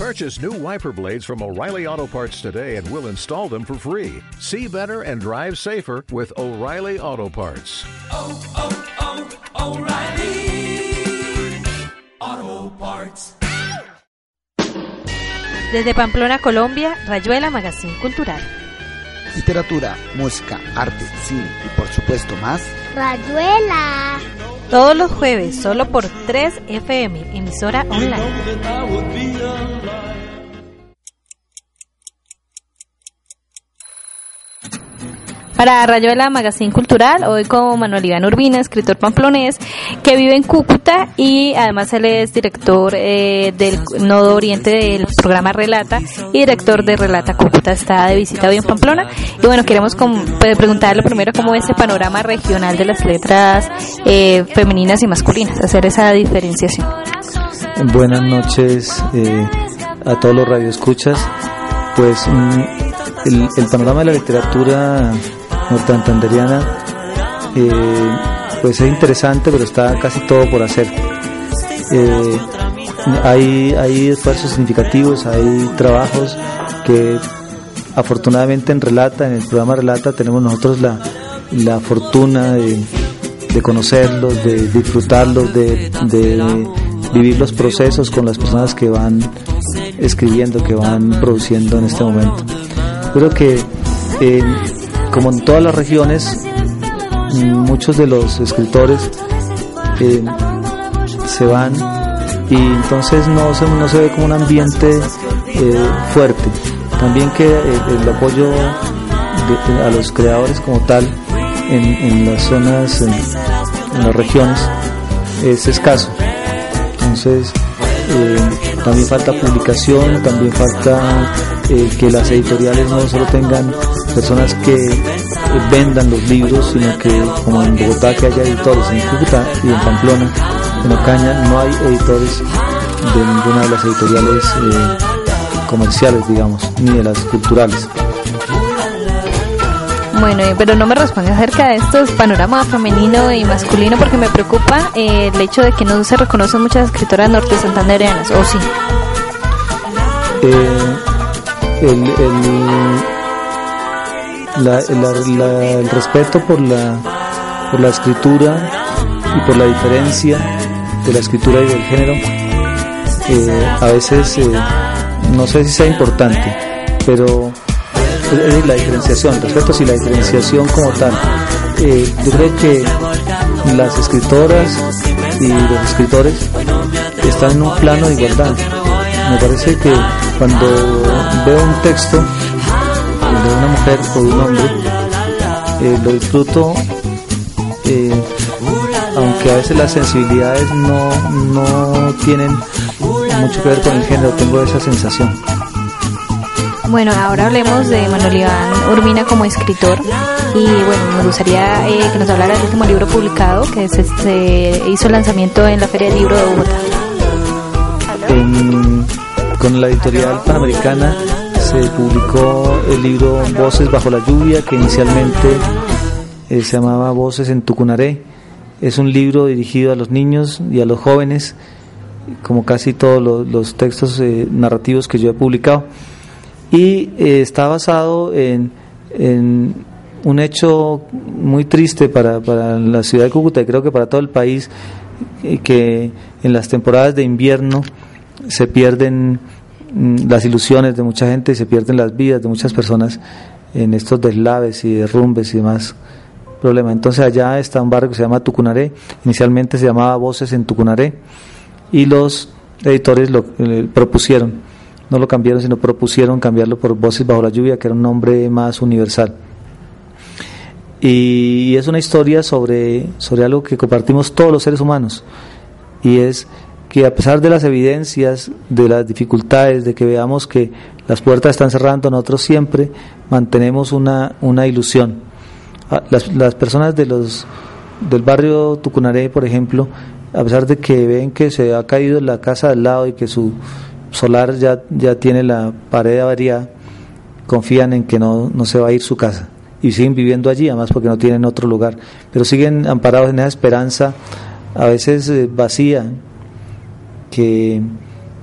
Purchase new wiper blades from O'Reilly Auto Parts today and we'll install them for free. See better and drive safer with O'Reilly Auto Parts. Oh, oh, oh, O'Reilly Auto Parts. Desde Pamplona, Colombia, Rayuela Magazine Cultural. Literatura, música, arte, cine y por supuesto más. Rayuela. Todos los jueves, solo por 3 FM, emisora online. Para Rayuela Magazine Cultural, hoy con Manuel Iván Urbina, escritor pamplonés, que vive en Cúcuta y además él es director eh, del Nodo Oriente del programa Relata y director de Relata Cúcuta. Está de visita hoy en Pamplona. Y bueno, queremos com- pues, preguntarle primero cómo es ese panorama regional de las letras eh, femeninas y masculinas, hacer esa diferenciación. Buenas noches eh, a todos los radioescuchas. Pues mm, el, el panorama de la literatura norteamericana eh, pues es interesante, pero está casi todo por hacer. Eh, hay, hay esfuerzos significativos, hay trabajos que afortunadamente en Relata, en el programa Relata, tenemos nosotros la, la fortuna de, conocerlos, de disfrutarlos, de, de vivir los procesos con las personas que van escribiendo, que van produciendo en este momento. Creo que eh, como en todas las regiones, muchos de los escritores eh, se van y entonces no se, no se ve como un ambiente eh, fuerte. También que el, el apoyo a los creadores como tal en, las zonas, en, las regiones, es escaso. Entonces, eh, también falta publicación, también falta eh, que las editoriales no solo tengan personas que eh, vendan los libros, sino que como en Bogotá que haya editores, en Cúcuta y en Pamplona, en Ocaña, no hay editores de ninguna de las editoriales eh, comerciales, digamos, ni de las culturales. Bueno, pero no me responde acerca de estos panorama femenino y masculino porque me preocupa eh, el hecho de que no se reconocen muchas escritoras norte santandereanas, o sí. eh, el, el, la- la- la- el respeto por la, por la escritura y por la diferencia de la escritura y del género, eh, a veces eh, no sé si sea importante, pero es la diferenciación, el respeto sí, la diferenciación como tal. Eh, yo creo que las escritoras y los escritores están en un plano de igualdad. Me parece que cuando veo un texto de una mujer o de un hombre, eh, lo disfruto, eh, aunque a veces las sensibilidades no, no tienen mucho que ver con el género, tengo esa sensación. Bueno, ahora hablemos de Manuel Iván Urbina como escritor y bueno, me gustaría eh, que nos hablara del último libro publicado que se, se hizo el lanzamiento en la Feria del Libro de Bogotá. En- con la editorial panamericana se publicó el libro Voces bajo la lluvia, que inicialmente eh, se llamaba Voces en Tucunaré. Es un libro dirigido a los niños y a los jóvenes, como casi todos los, textos eh, narrativos que yo he publicado. Y eh, está basado en, en un hecho muy triste para, para la ciudad de Cúcuta y creo que para todo el país, eh, que en las temporadas de invierno se pierden mm, las ilusiones de mucha gente y se pierden las vidas de muchas personas en estos deslaves y derrumbes y demás problemas. Entonces allá está un barrio que se llama Tucunaré, inicialmente se llamaba Voces en Tucunaré y los editores lo propusieron, no lo cambiaron, sino propusieron cambiarlo por Voces bajo la lluvia, que era un nombre más universal. Y es una historia sobre, sobre algo que compartimos todos los seres humanos, y es que a pesar de las evidencias, de las dificultades, de que veamos que las puertas están cerrando, nosotros siempre mantenemos una, una ilusión. Ah, Las, las personas de los, del barrio Tucunaré, por ejemplo, a pesar de que ven que se ha caído la casa al lado y que su solar ya, ya tiene la pared averiada, confían en que no, no se va a ir su casa y siguen viviendo allí, además porque no tienen otro lugar, pero siguen amparados en esa esperanza, a veces eh, vacía, que,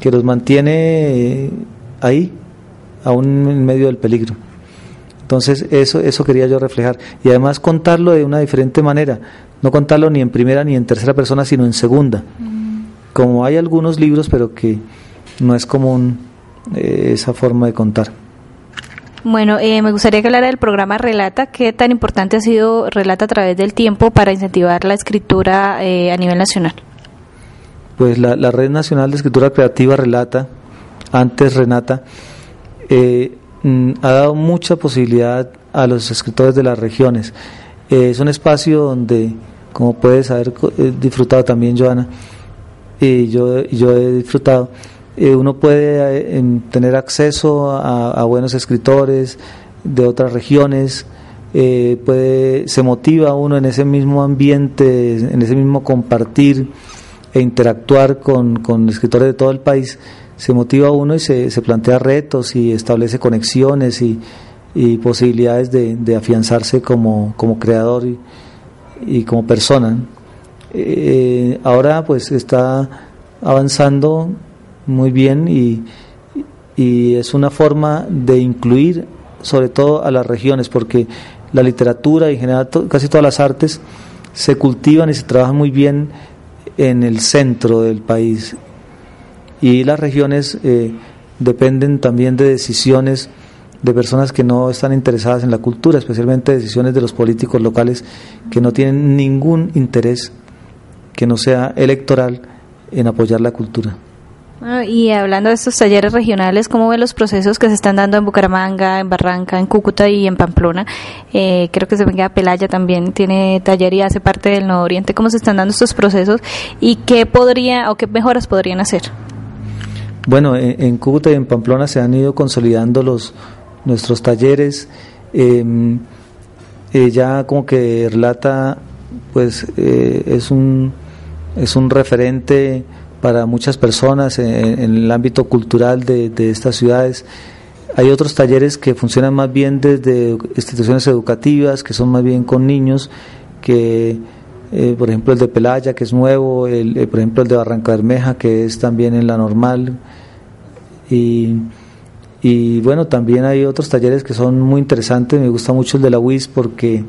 que los mantiene ahí, aún en medio del peligro. Entonces, eso, eso quería yo reflejar. Y además contarlo de una diferente manera. No contarlo ni en primera ni en tercera persona, sino en segunda. Como hay algunos libros, pero que no es común eh, esa forma de contar. Bueno, eh, me gustaría que hablara del programa Relata. ¿Qué tan importante ha sido Relata a través del tiempo para incentivar la escritura eh, a nivel nacional? Pues la, Red Nacional de Escritura Creativa Relata, antes Renata, eh, mm, ha dado mucha posibilidad a los escritores de las regiones. Eh, es un espacio donde, como puedes haber eh, disfrutado también, Joana, y yo, yo he disfrutado, uno puede tener acceso a, a, buenos escritores de otras regiones, puede, se motiva uno en ese mismo ambiente, en ese mismo compartir e interactuar con, con escritores de todo el país, se motiva uno y se, se plantea retos y establece conexiones y, y posibilidades de, de, afianzarse como, como creador y, y como persona. Eh, ahora pues está avanzando muy bien y, y es una forma de incluir sobre todo a las regiones porque la literatura y en general casi todas las artes se cultivan y se trabajan muy bien en el centro del país y las regiones eh, dependen también de decisiones de personas que no están interesadas en la cultura, especialmente decisiones de los políticos locales que no tienen ningún interés que no sea electoral en apoyar la cultura. Bueno, y hablando de estos talleres regionales, ¿cómo ven los procesos que se están dando en Bucaramanga, en Barranca, en Cúcuta y en Pamplona? Eh, creo que se venga Pelaya también tiene taller y hace parte del Nuevo Oriente. ¿Cómo se están dando estos procesos y qué podría o qué mejoras podrían hacer? Bueno, en, Cúcuta y en Pamplona se han ido consolidando los nuestros talleres. Eh, eh, ya como que relata, pues eh, es un es un referente para muchas personas en, en el ámbito cultural de, estas ciudades. Hay otros talleres que funcionan más bien desde instituciones educativas, que son más bien con niños, que eh, por ejemplo el de Pelaya, que es nuevo, el, eh, por ejemplo el de Barranca Bermeja, que es también en la normal. Y, y bueno, también hay otros talleres que son muy interesantes, me gusta mucho el de la UIS porque,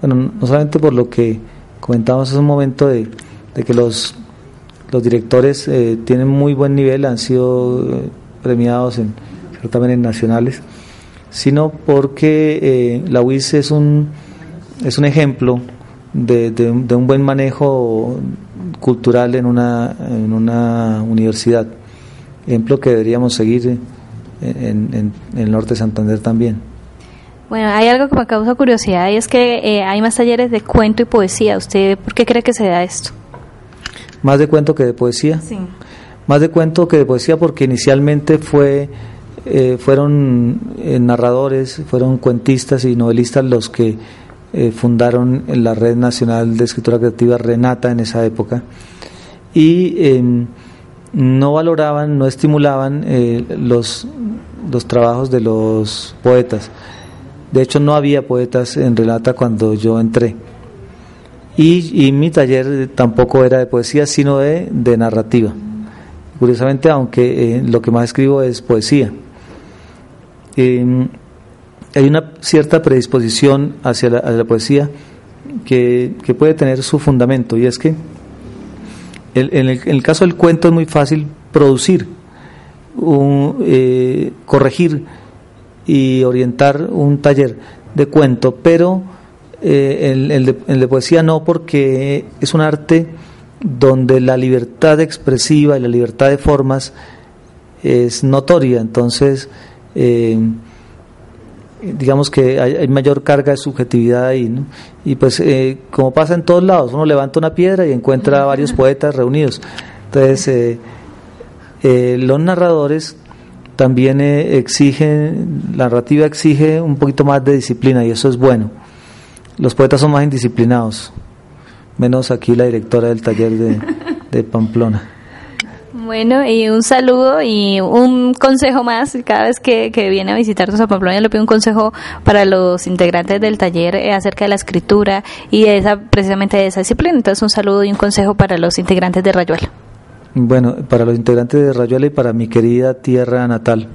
bueno, no solamente por lo que comentábamos hace un momento de, de que los, los directores eh, tienen muy buen nivel, han sido eh, premiados en certámenes nacionales, sino porque eh, la UIS es un, es un ejemplo de, un buen manejo cultural en una, en una universidad, ejemplo que deberíamos seguir en, en, el norte de Santander también. Bueno, hay algo que me causa curiosidad y es que eh, hay más talleres de cuento y poesía. ¿Usted por qué cree que se da esto? Más de cuento que de poesía. Sí. Más de cuento que de poesía porque inicialmente fue eh, fueron eh, narradores, fueron cuentistas y novelistas los que eh, fundaron la Red Nacional de Escritura Creativa Renata en esa época y em, no valoraban, no estimulaban eh, los, los trabajos de los poetas. De hecho, no había poetas en Renata cuando yo entré. Y, y, mi taller tampoco era de poesía, sino de, narrativa. Curiosamente, aunque eh, lo que más escribo es poesía. Eh, hay una cierta predisposición hacia la, poesía que, que, puede tener su fundamento, y es que en, el, caso del cuento es muy fácil producir, eh, corregir y orientar un taller de cuento, pero eh, el, el, de, el, de, poesía no, porque es un arte donde la libertad expresiva y la libertad de formas es notoria, entonces eh, digamos que hay, hay, mayor carga de subjetividad ahí, ¿no? y pues eh, como pasa en todos lados, uno levanta una piedra y encuentra varios poetas reunidos, entonces eh, los narradores también exigen, la narrativa exige un poquito más de disciplina y eso es bueno los poetas son más indisciplinados, menos aquí la directora del taller de, de Pamplona. Bueno, y un saludo y un consejo más. Cada vez que, que viene a visitarnos a Pamplona, le pido un consejo para los integrantes del taller eh, acerca de la escritura y de esa, precisamente de esa disciplina. Entonces, un saludo y un consejo para los integrantes de Rayuela. Bueno, para los integrantes de Rayuela y para mi querida tierra natal.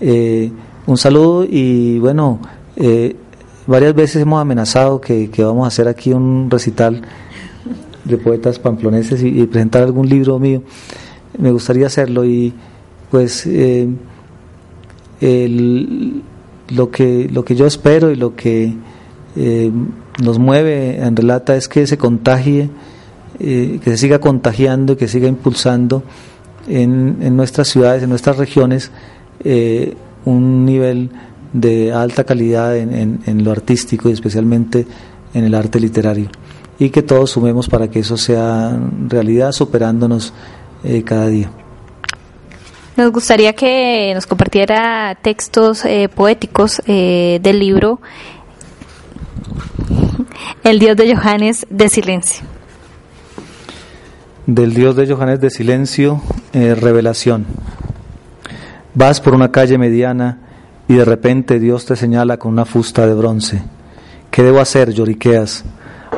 Eh, un saludo y bueno, eh, varias veces hemos amenazado que, vamos a hacer aquí un recital de poetas pamploneses y, presentar algún libro mío. Me gustaría hacerlo y pues eh, lo, que, lo que yo espero y lo que eh, nos mueve en Relata es que se contagie, que se siga contagiando, y que siga impulsando en, en nuestras ciudades, en nuestras regiones, un nivel de alta calidad en, en, lo artístico y especialmente en el arte literario. Y que todos sumemos para que eso sea realidad, superándonos eh, cada día. Nos gustaría que nos compartiera textos eh, poéticos eh, del libro El Dios de Johannes de Silencio. Del Dios de Johannes de Silencio, revelación. Vas por una calle mediana y de repente Dios te señala con una fusta de bronce. ¿Qué debo hacer? lloriqueas.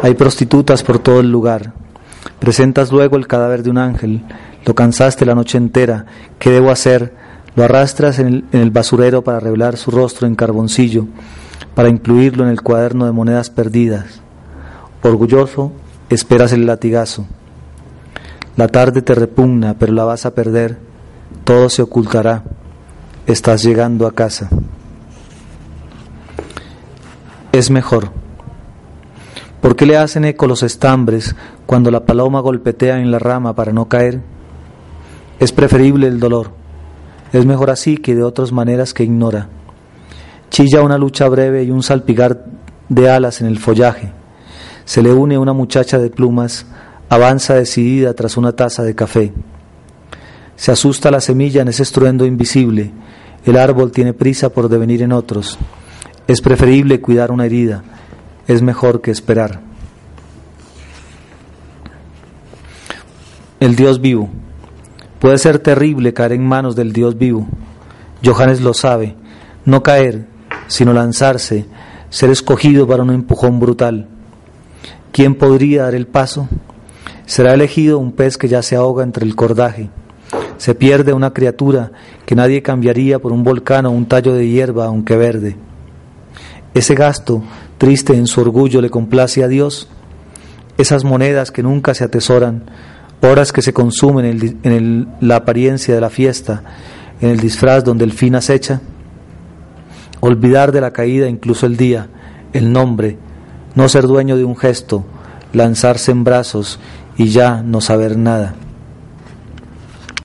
Hay prostitutas por todo el lugar. Presentas luego el cadáver de un ángel. Lo cansaste la noche entera. ¿Qué debo hacer? Lo arrastras en el, basurero para revelar su rostro en carboncillo, para incluirlo en el cuaderno de monedas perdidas. Orgulloso, esperas el latigazo. La tarde te repugna, pero la vas a perder. Todo se ocultará estás llegando a casa. Es mejor. ¿Por qué le hacen eco los estambres cuando la paloma golpetea en la rama para no caer? Es preferible el dolor. Es mejor así que de otras maneras que ignora. Chilla una lucha breve y un salpigar de alas en el follaje. Se le une una muchacha de plumas, avanza decidida tras una taza de café. Se asusta la semilla en ese estruendo invisible el árbol tiene prisa por devenir en otros. Es preferible cuidar una herida. Es mejor que esperar. El Dios vivo. Puede ser terrible caer en manos del Dios vivo. Johannes lo sabe. No caer, sino lanzarse, ser escogido para un empujón brutal. ¿Quién podría dar el paso? Será elegido un pez que ya se ahoga entre el cordaje. Se pierde una criatura que nadie cambiaría por un volcán o un tallo de hierba, aunque verde. Ese gasto, triste en su orgullo, le complace a Dios. Esas monedas que nunca se atesoran, horas que se consumen en, la apariencia de la fiesta, en el disfraz donde el fin acecha. Olvidar de la caída incluso el día, el nombre, no ser dueño de un gesto, lanzarse en brazos y ya no saber nada.